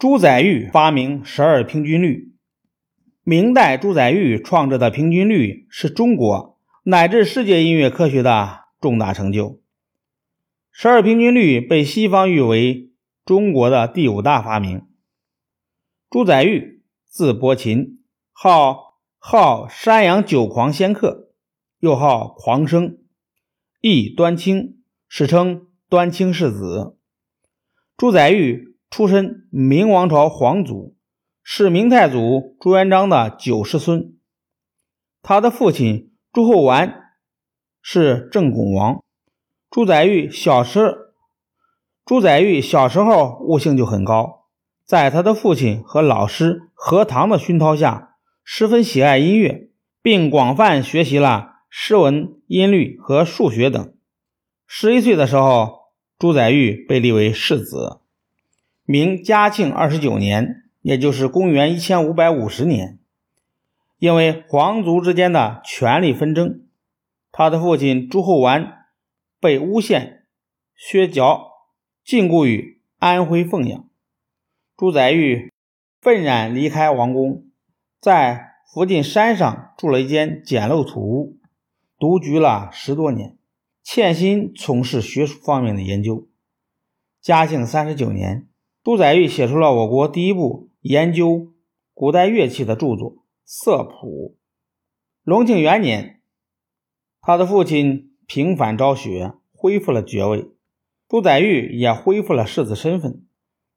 朱载堉发明十二平均律。明代朱载堉创制的平均律是中国乃至世界音乐科学的重大成就。十二平均律被西方誉为中国的第五大发明。朱载堉，字伯禽，号号山阳酒狂仙客，又号狂生，亦端清，史称端清世子。朱载堉。出身明王朝皇族，是明太祖朱元璋的九世孙。他的父亲朱厚完是正拱王。朱载堉小时，朱载堉小时候悟性就很高，在他的父亲和老师何唐的熏陶下，十分喜爱音乐，并广泛学习了诗文、音律和数学等。十一岁的时候，朱载堉被立为世子。明嘉庆二十九年，也就是公元一千五百五十年，因为皇族之间的权力纷争，他的父亲朱厚完被诬陷、削缴、禁锢于安徽凤阳。朱载堉愤然离开王宫，在附近山上住了一间简陋土屋，独居了十多年，潜心从事学术方面的研究。嘉庆三十九年。朱载堉写出了我国第一部研究古代乐器的著作《色谱》。隆庆元年，他的父亲平反昭雪，恢复了爵位，朱载堉也恢复了世子身份，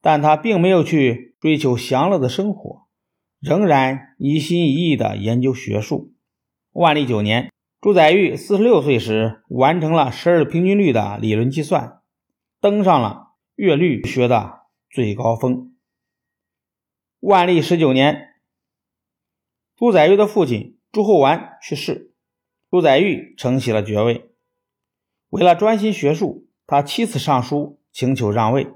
但他并没有去追求享乐的生活，仍然一心一意地研究学术。万历九年，朱载堉四十六岁时，完成了十二平均律的理论计算，登上了乐律学的。最高峰。万历十九年，朱载堉的父亲朱厚完去世，朱载堉承袭了爵位。为了专心学术，他七次上书请求让位。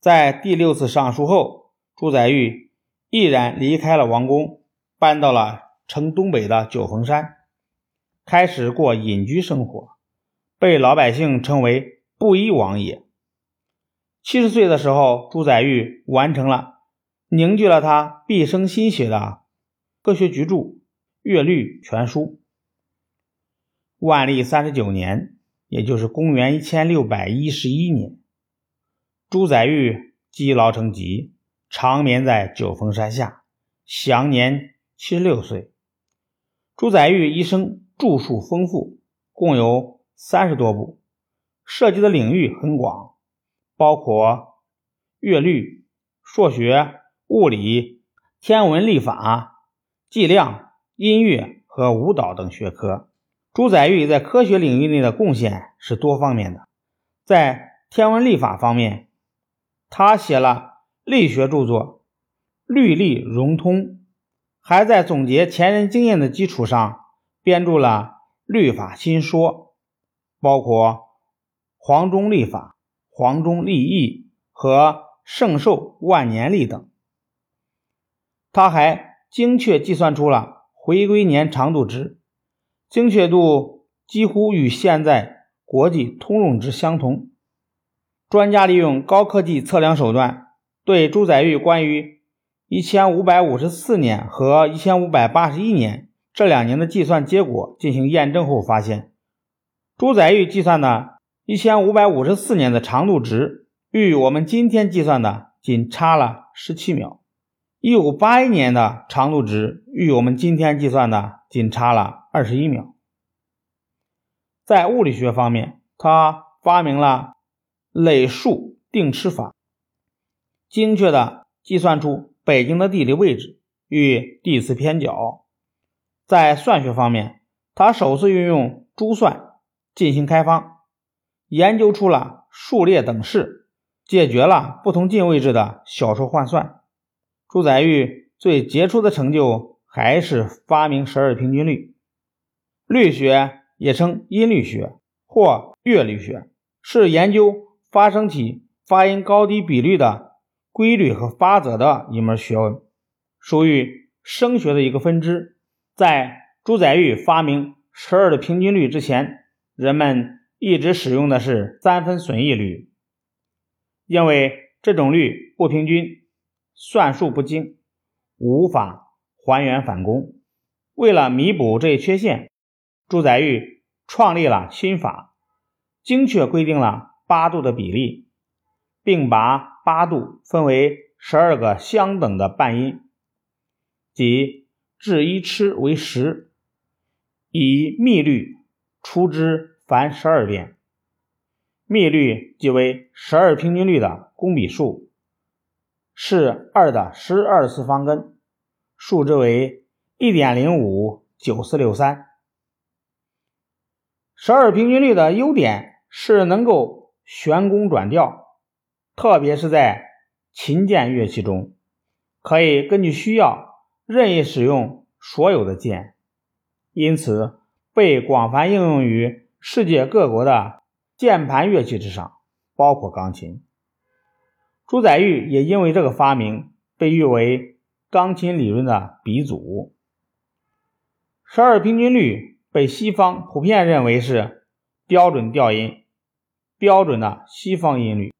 在第六次上书后，朱载堉毅然离开了王宫，搬到了城东北的九峰山，开始过隐居生活，被老百姓称为“布衣王爷”。七十岁的时候，朱载堉完成了凝聚了他毕生心血的科学巨著《乐律全书》。万历三十九年，也就是公元一千六百一十一年，朱载堉积劳成疾，长眠在九峰山下，享年七十六岁。朱载堉一生著述丰富，共有三十多部，涉及的领域很广。包括乐律、数学、物理、天文历法、计量、音乐和舞蹈等学科。朱载堉在科学领域内的贡献是多方面的。在天文历法方面，他写了力学著作《律历融通》，还在总结前人经验的基础上编著了《律法新说》，包括黄钟历法。黄钟历易和圣寿万年历等，他还精确计算出了回归年长度值，精确度几乎与现在国际通用值相同。专家利用高科技测量手段，对朱载堉关于一千五百五十四年和一千五百八十一年这两年的计算结果进行验证后发现，朱载堉计算的。一千五百五十四年的长度值与我们今天计算的仅差了十七秒，一五八一年的长度值与我们今天计算的仅差了二十一秒。在物理学方面，他发明了累数定尺法，精确的计算出北京的地理位置与地磁偏角。在算学方面，他首次运用珠算进行开方。研究出了数列等式，解决了不同进位制的小数换算。朱载堉最杰出的成就还是发明十二平均律。律学也称音律学或乐律学，是研究发声体发音高低比率的规律和法则的一门学问，属于声学的一个分支。在朱载堉发明十二的平均律之前，人们。一直使用的是三分损益律，因为这种律不平均，算术不精，无法还原返工。为了弥补这一缺陷，朱载堉创立了新法，精确规定了八度的比例，并把八度分为十二个相等的半音，即制一吃为十，以密律除之凡十二遍。幂律即为十二平均律的公比数，是二的十二次方根，数值为一点零五九四六三。十二平均律的优点是能够旋弓转调，特别是在琴键乐器中，可以根据需要任意使用所有的键，因此被广泛应用于世界各国的。键盘乐器之上，包括钢琴。朱载玉也因为这个发明被誉为钢琴理论的鼻祖。十二平均律被西方普遍认为是标准调音、标准的西方音律。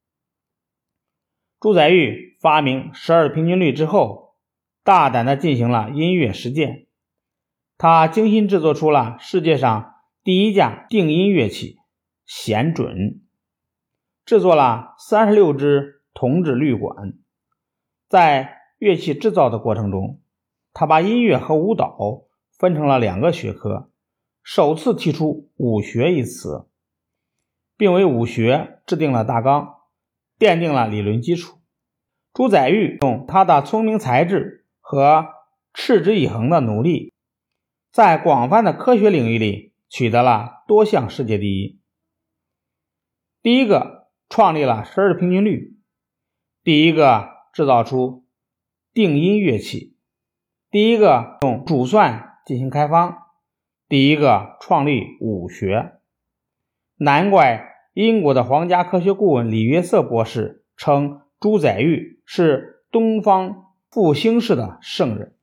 朱载玉发明十二平均律之后，大胆地进行了音乐实践。他精心制作出了世界上第一架定音乐器。弦准制作了三十六支铜制律管，在乐器制造的过程中，他把音乐和舞蹈分成了两个学科，首次提出“武学”一词，并为武学制定了大纲，奠定了理论基础。朱载堉用他的聪明才智和持之以恒的努力，在广泛的科学领域里取得了多项世界第一。第一个创立了十二平均律，第一个制造出定音乐器，第一个用主算进行开方，第一个创立武学。难怪英国的皇家科学顾问李约瑟博士称朱载堉是东方复兴式的圣人。